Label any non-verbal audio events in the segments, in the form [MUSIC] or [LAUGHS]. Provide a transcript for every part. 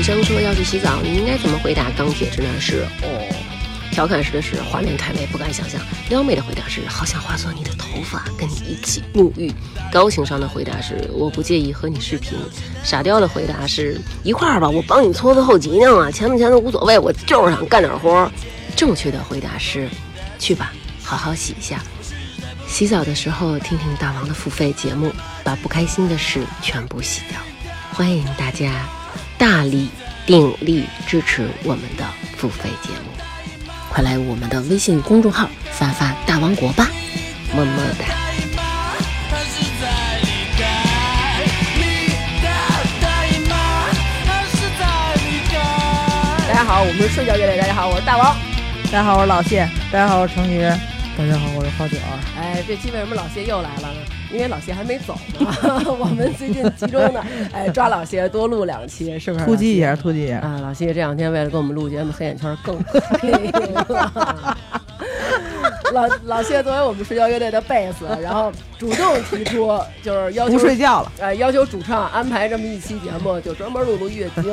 女生说要去洗澡，你应该怎么回答？钢铁直男是哦。调侃式的是画面太美不敢想象，撩妹的回答是好想化作你的头发跟你一起沐浴，高情商的回答是我不介意和你视频，傻雕的回答是一块儿吧，我帮你搓搓后脊梁啊，钱不钱都无所谓，我就是想干点活。正确的回答是去吧，好好洗一下，洗澡的时候听听大王的付费节目，把不开心的事全部洗掉。欢迎大家大力鼎力支持我们的付费节目。快来我们的微信公众号发发大王国吧，么么哒！大家好，我们是睡觉乐队。大家好，我是大王。大家好，我是老谢。大家好，我是程宇。大家好，我是花卷。哎，这期为什么老谢又来了呢？因为老谢还没走呢。[LAUGHS] 我们最近集中的哎抓老谢多录两期，是不是？突击一下，突击一下啊！老谢这两天为了跟我们录节目，黑眼圈更黑了。[LAUGHS] [LAUGHS] 老老谢作为我们睡觉乐队的贝斯，然后主动提出就是要求不睡觉了，呃，要求主唱安排这么一期节目，就专门录录月经，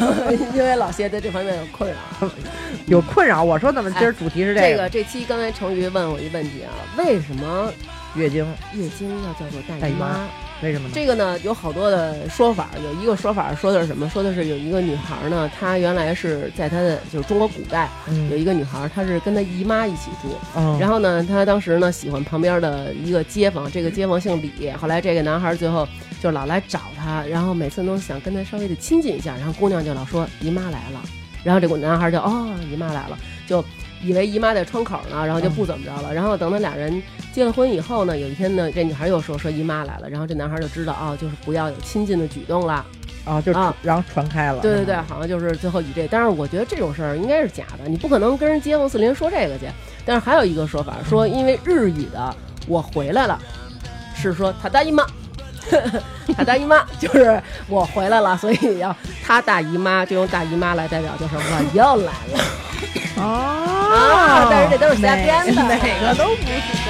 [LAUGHS] 因为老谢在这方面有困扰，[LAUGHS] 有困扰。我说怎么今儿主题是这个？这这期刚才成瑜问我一问题啊，为什么月经月经要叫做大姨妈？为什么呢？这个呢有好多的说法，有一个说法说的是什么？说的是有一个女孩呢，她原来是在她的就是中国古代有一个女孩，她是跟她姨妈一起住，然后呢，她当时呢喜欢旁边的一个街坊，这个街坊姓李，后来这个男孩最后就老来找她，然后每次都想跟她稍微的亲近一下，然后姑娘就老说姨妈来了，然后这个男孩就哦姨妈来了，就以为姨妈在窗口呢，然后就不怎么着了，然后等他俩人。结了婚以后呢，有一天呢，这女孩又说说姨妈来了，然后这男孩就知道啊，就是不要有亲近的举动了，啊，就啊，然后传开了。对对对，好像就是最后以这，但是我觉得这种事儿应该是假的，你不可能跟人街坊四邻说这个去。但是还有一个说法说，因为日语的我回来了，是说他大姨妈，[LAUGHS] 他大姨妈 [LAUGHS] 就是我回来了，所以要他大姨妈就用大姨妈来代表，就是我又来了。哦，但是这都是瞎编的，哪个都不是。